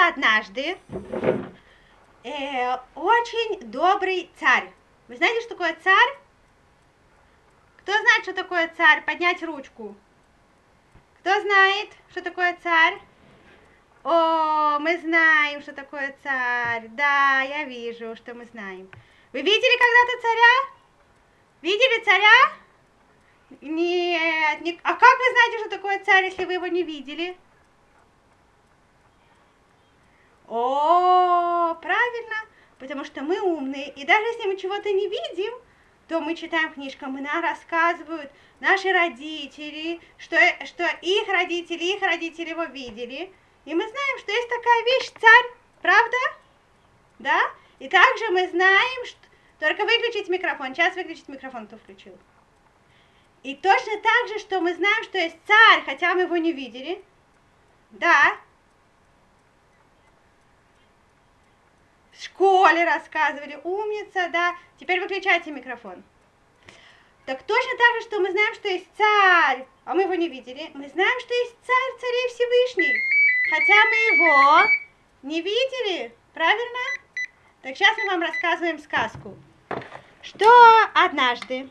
однажды э, очень добрый царь. Вы знаете, что такое царь? Кто знает, что такое царь? Поднять ручку. Кто знает, что такое царь? О, мы знаем, что такое царь. Да, я вижу, что мы знаем. Вы видели когда-то царя? Видели царя? Нет, не... а как вы знаете, что такое царь, если вы его не видели? О, правильно, потому что мы умные, и даже если мы чего-то не видим, то мы читаем книжкам, и нам рассказывают наши родители, что, что их родители, их родители его видели. И мы знаем, что есть такая вещь царь, правда? Да? И также мы знаем, что... Только выключить микрофон. Сейчас выключить микрофон, кто включил. И точно так же, что мы знаем, что есть царь, хотя мы его не видели. Да. Школе рассказывали. Умница, да. Теперь выключайте микрофон. Так точно так же, что мы знаем, что есть царь, а мы его не видели. Мы знаем, что есть царь, царей Всевышний. Хотя мы его не видели. Правильно? Так сейчас мы вам рассказываем сказку. Что однажды,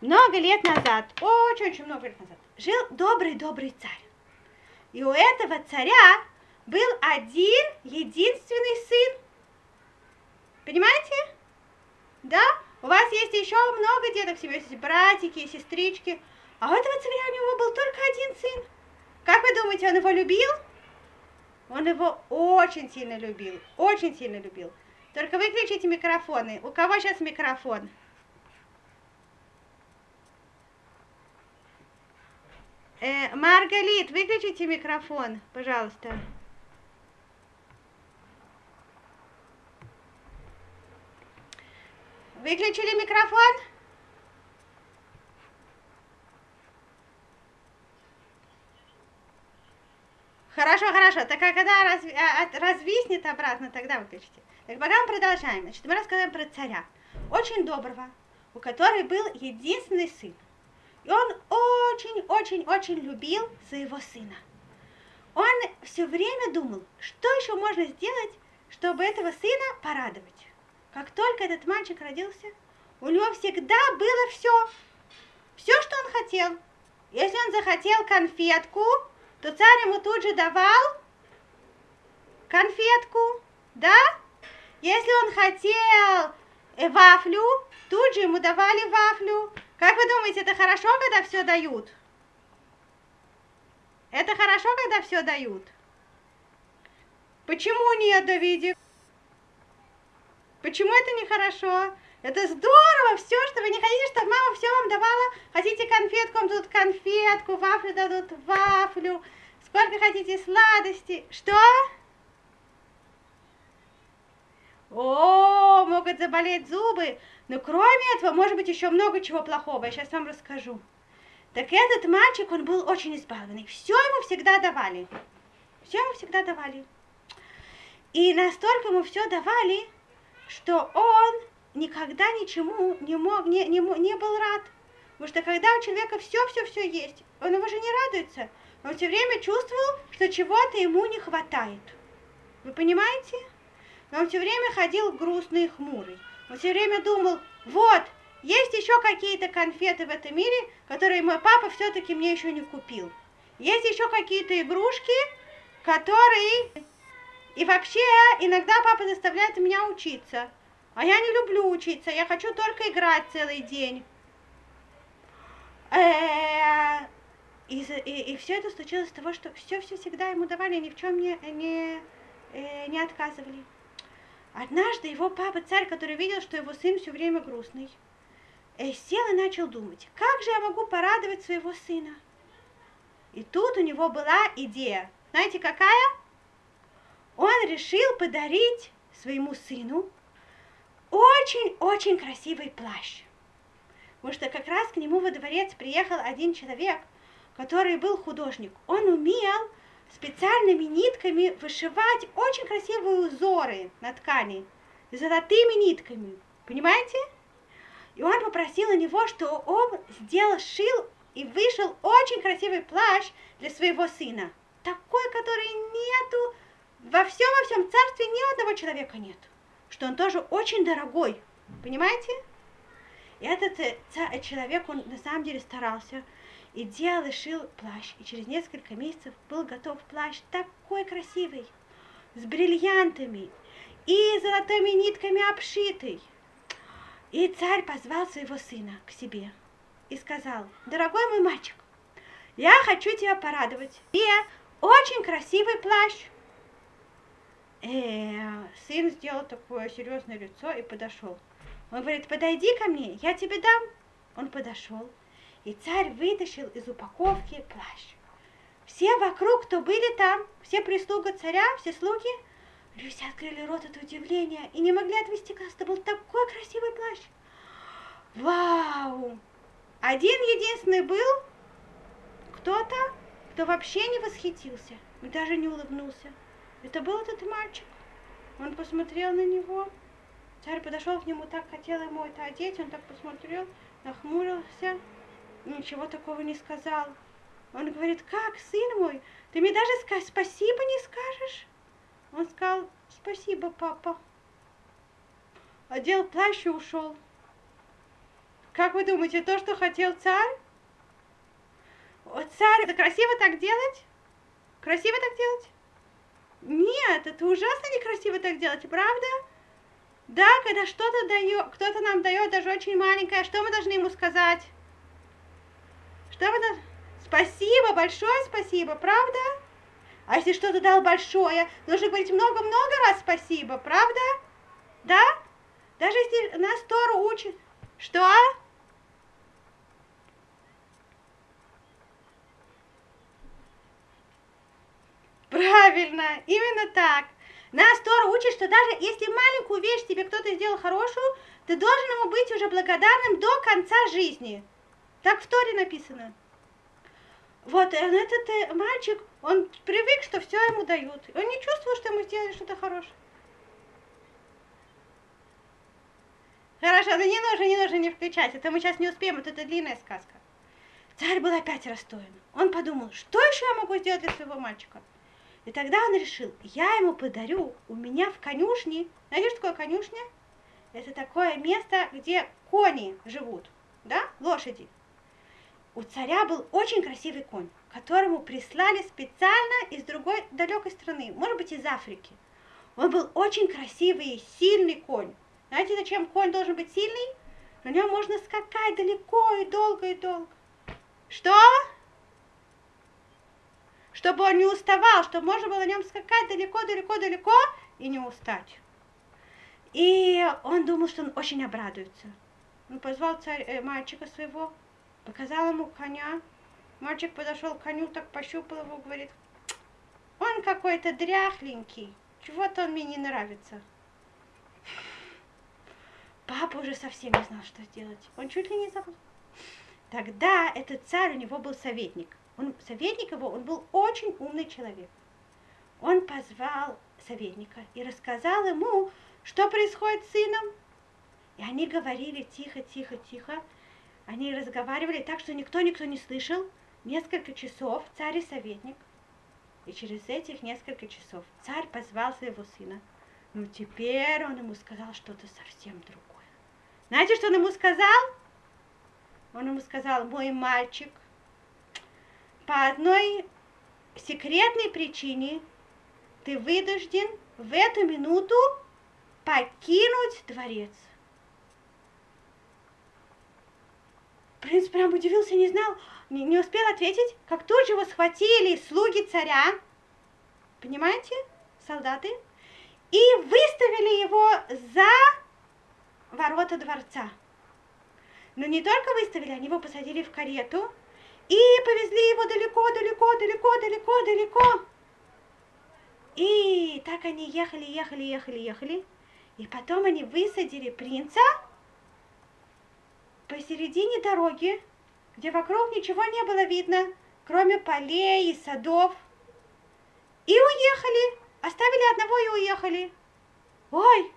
много лет назад, очень-очень много лет назад, жил добрый-добрый царь. И у этого царя был один единственный сын. Понимаете? Да? У вас есть еще много деток в семье, есть братики, сестрички. А у этого царя у него был только один сын. Как вы думаете, он его любил? Он его очень сильно любил, очень сильно любил. Только выключите микрофоны. У кого сейчас микрофон? Э, Маргалит, выключите микрофон, пожалуйста. Выключили микрофон? Хорошо, хорошо. Так а когда разв... а, развиснет обратно, тогда выключите. Так пока мы продолжаем. Значит, мы рассказываем про царя. Очень доброго, у которого был единственный сын. И он очень-очень-очень любил своего сына. Он все время думал, что еще можно сделать, чтобы этого сына порадовать. Как только этот мальчик родился, у него всегда было все. Все, что он хотел. Если он захотел конфетку, то царь ему тут же давал конфетку, да? Если он хотел э, вафлю, тут же ему давали вафлю. Как вы думаете, это хорошо, когда все дают? Это хорошо, когда все дают? Почему нет, Давидик? Почему это нехорошо? Это здорово, все, что вы не хотите, чтобы мама все вам давала. Хотите конфетку, вам дадут конфетку, вафлю дадут вафлю. Сколько хотите сладости. Что? О, могут заболеть зубы. Но кроме этого, может быть, еще много чего плохого. Я сейчас вам расскажу. Так этот мальчик, он был очень избалованный. Все ему всегда давали. Все ему всегда давали. И настолько ему все давали, что он никогда ничему не, мог, не, не, не был рад. Потому что когда у человека все-все-все есть, он его же не радуется. Он все время чувствовал, что чего-то ему не хватает. Вы понимаете? Он все время ходил грустный и хмурый. Он все время думал, вот, есть еще какие-то конфеты в этом мире, которые мой папа все-таки мне еще не купил. Есть еще какие-то игрушки, которые и вообще, иногда папа заставляет меня учиться. А я не люблю учиться, я хочу только играть целый день. Э, и, и, и все это случилось с того, что все-все всегда ему давали, ни в чем не, не, э, не отказывали. Однажды его папа, царь, который видел, что его сын все время грустный, э, сел и начал думать, как же я могу порадовать своего сына? И тут у него была идея. Знаете, какая? Он решил подарить своему сыну очень-очень красивый плащ. Потому что как раз к нему во дворец приехал один человек, который был художник. Он умел специальными нитками вышивать очень красивые узоры на ткани, золотыми нитками. Понимаете? И он попросил у него, что он сделал, шил и вышел очень красивый плащ для своего сына. Такой, который нету во всем во всем царстве ни одного человека нет, что он тоже очень дорогой, понимаете? И этот э, ца- человек, он на самом деле старался, и делал и шил плащ, и через несколько месяцев был готов плащ такой красивый, с бриллиантами и золотыми нитками обшитый. И царь позвал своего сына к себе и сказал, дорогой мой мальчик, я хочу тебя порадовать. И очень красивый плащ. Э, сын сделал такое серьезное лицо и подошел. Он говорит, подойди ко мне, я тебе дам. Он подошел, и царь вытащил из упаковки плащ. Все вокруг, кто были там, все прислуга царя, все слуги, люди открыли рот от удивления и не могли отвести глаз. Это был такой красивый плащ. Вау! Один единственный был кто-то, кто вообще не восхитился и даже не улыбнулся. Это был этот мальчик. Он посмотрел на него. Царь подошел к нему, так хотел ему это одеть, он так посмотрел, нахмурился, ничего такого не сказал. Он говорит, как, сын мой, ты мне даже спасибо не скажешь? Он сказал, спасибо, папа. Одел плащ и ушел. Как вы думаете, то, что хотел царь? Вот царь, это красиво так делать? Красиво так делать? Нет, это ужасно некрасиво так делать, правда? Да, когда что-то дает, кто-то нам дает даже очень маленькое, что мы должны ему сказать? Что мы должны... Спасибо, большое спасибо, правда? А если что-то дал большое, нужно говорить много-много раз спасибо, правда? Да? Даже если нас Тору учит. Что? Правильно, именно так. Нас Тора учит, что даже если маленькую вещь тебе кто-то сделал хорошую, ты должен ему быть уже благодарным до конца жизни. Так в Торе написано. Вот этот э, мальчик, он привык, что все ему дают. Он не чувствовал, что ему сделали что-то хорошее. Хорошо, но не нужно, не нужно не включать. Это мы сейчас не успеем, вот это длинная сказка. Царь был опять расстроен. Он подумал, что еще я могу сделать для своего мальчика? И тогда он решил, я ему подарю у меня в конюшне. Знаете, что такое конюшня? Это такое место, где кони живут, да, лошади. У царя был очень красивый конь, которому прислали специально из другой далекой страны, может быть, из Африки. Он был очень красивый сильный конь. Знаете, зачем конь должен быть сильный? На нем можно скакать далеко и долго и долго. Что? Чтобы он не уставал, чтобы можно было на нем скакать далеко-далеко-далеко и не устать. И он думал, что он очень обрадуется. Он позвал царь, э, мальчика своего, показал ему коня. Мальчик подошел к коню, так пощупал его, говорит, он какой-то дряхленький, чего-то он мне не нравится. Папа уже совсем не знал, что сделать. Он чуть ли не забыл. Тогда этот царь, у него был советник. Он, советник его, он был очень умный человек. Он позвал советника и рассказал ему, что происходит с сыном. И они говорили тихо, тихо, тихо. Они разговаривали так, что никто никто не слышал. Несколько часов царь и советник. И через этих несколько часов царь позвал своего сына. Ну, теперь он ему сказал что-то совсем другое. Знаете, что он ему сказал? Он ему сказал, мой мальчик, по одной секретной причине ты вынужден в эту минуту покинуть дворец. Принц прям удивился, не знал, не, не успел ответить, как тут же его схватили слуги царя, понимаете, солдаты, и выставили его за ворота дворца. Но не только выставили, они его посадили в карету и повезли его далеко, далеко, далеко, далеко, далеко. И так они ехали, ехали, ехали, ехали. И потом они высадили принца посередине дороги, где вокруг ничего не было видно, кроме полей и садов. И уехали, оставили одного и уехали. Ой,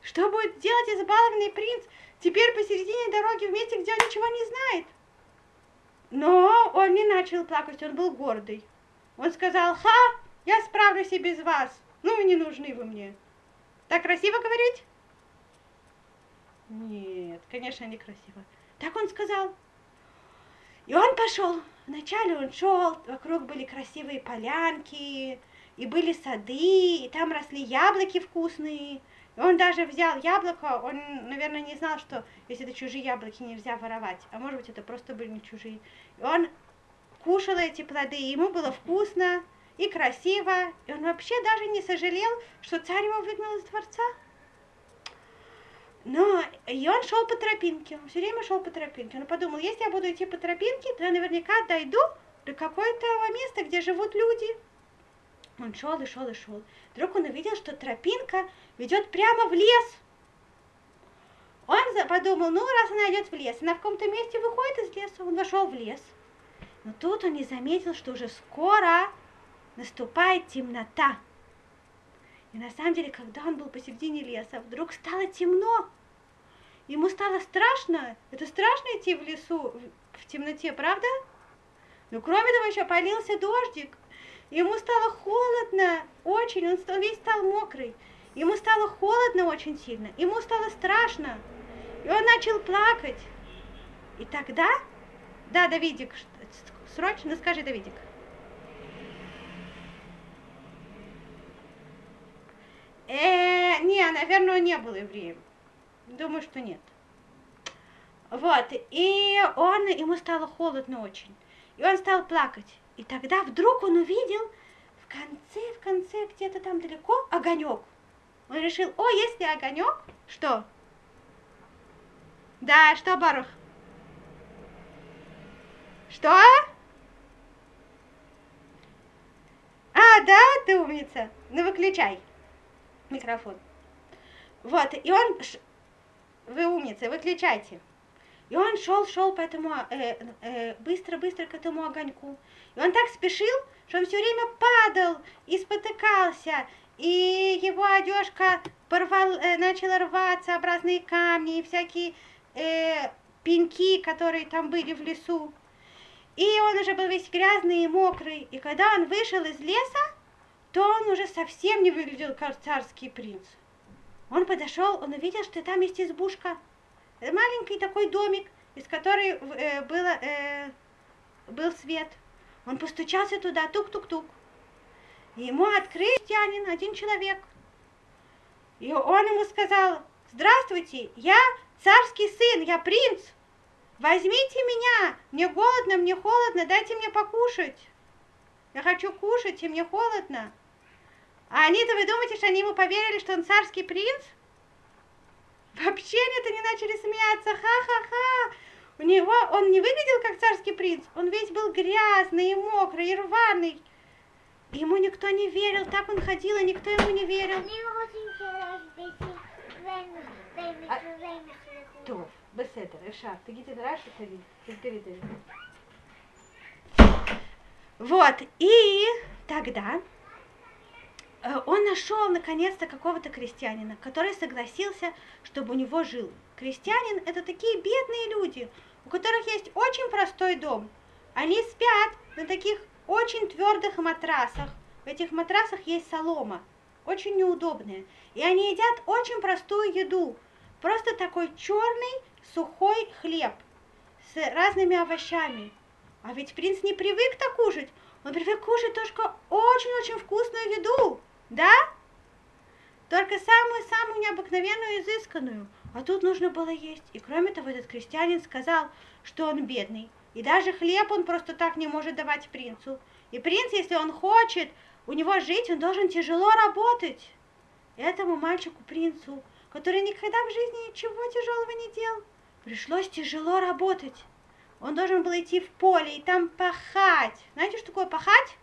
что будет делать избалованный принц теперь посередине дороги в месте, где он ничего не знает? Но он не начал плакать, он был гордый. Он сказал, ха, я справлюсь и без вас. Ну и не нужны вы мне. Так красиво говорить? Нет, конечно, не красиво. Так он сказал. И он пошел. Вначале он шел, вокруг были красивые полянки, и были сады, и там росли яблоки вкусные. Он даже взял яблоко, он, наверное, не знал, что если это чужие яблоки, нельзя воровать. А может быть, это просто были не чужие. И он кушал эти плоды, и ему было вкусно и красиво. И он вообще даже не сожалел, что царь его выгнал из дворца. Но и он шел по тропинке, он все время шел по тропинке. Он подумал, если я буду идти по тропинке, то я наверняка дойду до какого-то места, где живут люди. Он шел и шел и шел. Вдруг он увидел, что тропинка ведет прямо в лес. Он подумал, ну, раз она идет в лес, она в каком-то месте выходит из леса. Он вошел в лес. Но тут он не заметил, что уже скоро наступает темнота. И на самом деле, когда он был посередине леса, вдруг стало темно. Ему стало страшно. Это страшно идти в лесу в темноте, правда? Но кроме того, еще полился дождик. Ему стало холодно очень, он, стал, весь стал мокрый. Ему стало холодно очень сильно, ему стало страшно. И он начал плакать. И тогда, да, Давидик, срочно скажи, Давидик. Э, не, наверное, он не был евреем. Думаю, что нет. Вот, и он, ему стало холодно очень. И он стал плакать. И тогда вдруг он увидел в конце, в конце, где-то там далеко, огонек. Он решил, о, если огонек, что? Да, что, Барух? Что? А, да, ты умница. Ну, выключай микрофон. Вот, и он... Вы умница, выключайте. И он шел, шел по этому, э, э, быстро, быстро к этому огоньку. И он так спешил, что он все время падал и спотыкался, и его одежка порвал, э, начала рваться об разные камни и всякие э, пеньки, которые там были в лесу. И он уже был весь грязный и мокрый. И когда он вышел из леса, то он уже совсем не выглядел как царский принц. Он подошел, он увидел, что там есть избушка, маленький такой домик, из которой э, было, э, был свет. Он постучался туда, тук-тук-тук. Ему открыл христианин, один человек. И он ему сказал, здравствуйте, я царский сын, я принц. Возьмите меня, мне голодно, мне холодно, дайте мне покушать. Я хочу кушать, и мне холодно. А они-то, вы думаете, что они ему поверили, что он царский принц? Вообще нет, они начали смеяться, ха-ха-ха. У него, он не выглядел как царский принц, он весь был грязный и мокрый, и рваный. Ему никто не верил, так он ходил, и никто ему не верил. טוב, בסדר, אפשר. תגידי דרש ותגידי, תסבירי את זה. Вот, и тогда Э, он нашел наконец-то какого-то крестьянина, который согласился, чтобы у него жил. Крестьянин – это такие бедные люди, у которых есть очень простой дом. Они спят на таких очень твердых матрасах. В этих матрасах есть солома, очень неудобная. И они едят очень простую еду. Просто такой черный сухой хлеб с разными овощами. А ведь принц не привык так кушать. Он привык кушать только очень-очень вкусную еду. Да? Только самую-самую необыкновенную изысканную. А тут нужно было есть. И кроме того, этот крестьянин сказал, что он бедный. И даже хлеб он просто так не может давать принцу. И принц, если он хочет у него жить, он должен тяжело работать. Этому мальчику-принцу, который никогда в жизни ничего тяжелого не делал, пришлось тяжело работать. Он должен был идти в поле и там пахать. Знаете, что такое пахать?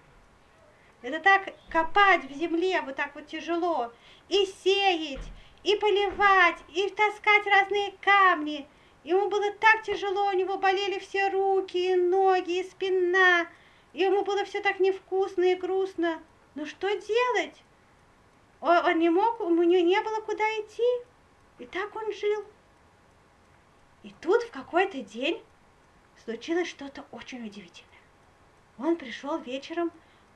Это так копать в земле вот так вот тяжело. И сеять, и поливать, и таскать разные камни. Ему было так тяжело, у него болели все руки, и ноги, и спина. Ему было все так невкусно и грустно. Но что делать? Он, он не мог, у него не было куда идти. И так он жил. И тут в какой-то день случилось что-то очень удивительное. Он пришел вечером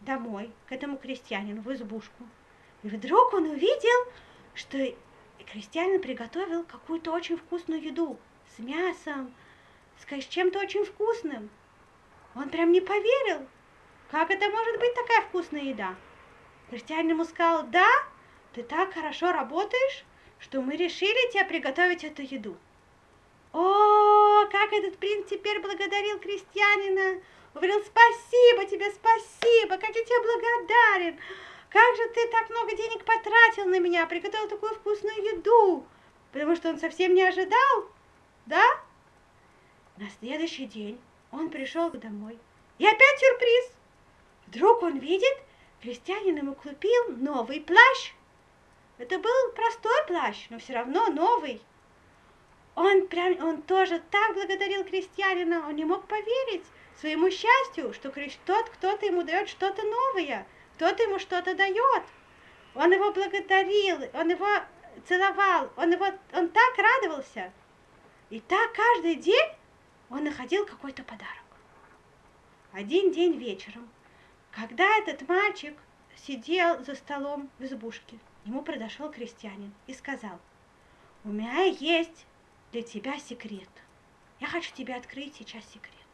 домой, к этому крестьянину, в избушку. И вдруг он увидел, что крестьянин приготовил какую-то очень вкусную еду с мясом, с чем-то очень вкусным. Он прям не поверил, как это может быть такая вкусная еда. Крестьянин ему сказал, да, ты так хорошо работаешь, что мы решили тебе приготовить эту еду. О, как этот принц теперь благодарил крестьянина. Говорил, спасибо тебе, спасибо, как я тебе благодарен. Как же ты так много денег потратил на меня, приготовил такую вкусную еду. Потому что он совсем не ожидал, да? На следующий день он пришел домой. И опять сюрприз. Вдруг он видит, крестьянин ему купил новый плащ. Это был простой плащ, но все равно новый. Он прям, он тоже так благодарил крестьянина, он не мог поверить своему счастью, что тот кто-то ему дает что-то новое, кто-то ему что-то дает. Он его благодарил, он его целовал, он, его, он так радовался. И так каждый день он находил какой-то подарок. Один день вечером, когда этот мальчик сидел за столом в избушке, ему подошел крестьянин и сказал, у меня есть для тебя секрет. Я хочу тебе открыть сейчас секрет.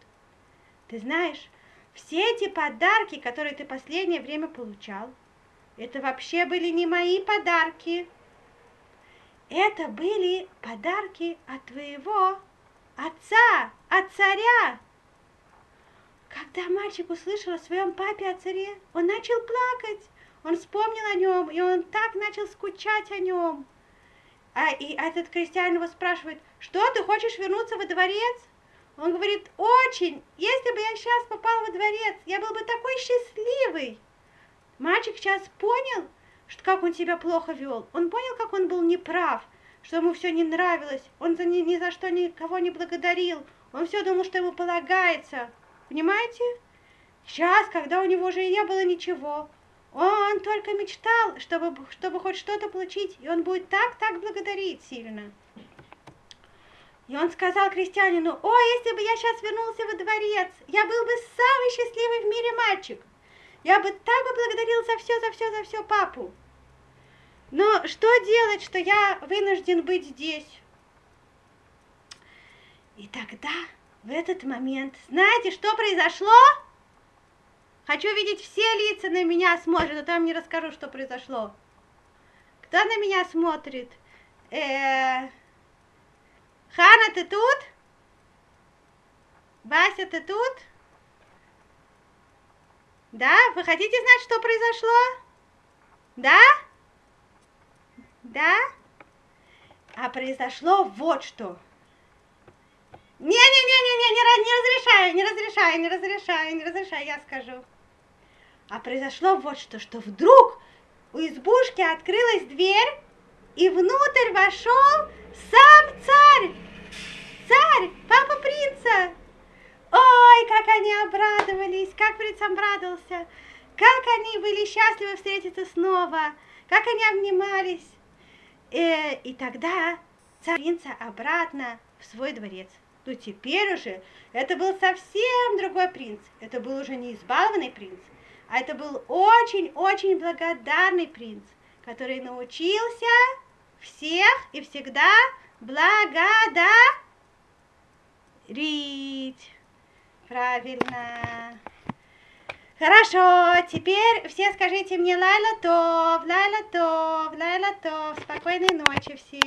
Ты знаешь, все эти подарки, которые ты последнее время получал, это вообще были не мои подарки. Это были подарки от твоего отца, от царя. Когда мальчик услышал о своем папе, о царе, он начал плакать. Он вспомнил о нем, и он так начал скучать о нем. А, и этот крестьянин его спрашивает, что ты хочешь вернуться во дворец? Он говорит, очень, если бы я сейчас попал во дворец, я был бы такой счастливый. Мальчик сейчас понял, что как он себя плохо вел. Он понял, как он был неправ, что ему все не нравилось. Он за, ни, ни за что никого не благодарил. Он все думал, что ему полагается. Понимаете? Сейчас, когда у него уже не было ничего, он только мечтал, чтобы, чтобы хоть что-то получить, и он будет так-так благодарить сильно. И он сказал крестьянину, о, если бы я сейчас вернулся во дворец, я был бы самый счастливый в мире мальчик. Я бы так бы благодарил за все, за все, за все папу. Но что делать, что я вынужден быть здесь? И тогда, в этот момент, знаете, что произошло? Хочу видеть все лица на меня смотрят, а вам не расскажу, что произошло. Кто на меня смотрит? Э -э Хана, ты тут? Вася, ты тут? Да? Вы хотите знать, что произошло? Да? Да? А произошло вот что. Не-не-не-не-не, не, разрешаю, не разрешаю, не разрешаю, не разрешаю, я скажу. А произошло вот что, что вдруг у избушки открылась дверь, и внутрь вошел сам царь. Царь, папа принца. Ой, как они обрадовались, как принц обрадовался, как они были счастливы встретиться снова, как они обнимались. Э, и тогда царь принца обратно в свой дворец. Но теперь уже это был совсем другой принц. Это был уже не избалованный принц, а это был очень-очень благодарный принц, который научился всех и всегда благодарить. Правильно. Хорошо, теперь все скажите мне Лайла Тов, Лайла Тов, Лайла Тов. Спокойной ночи всем.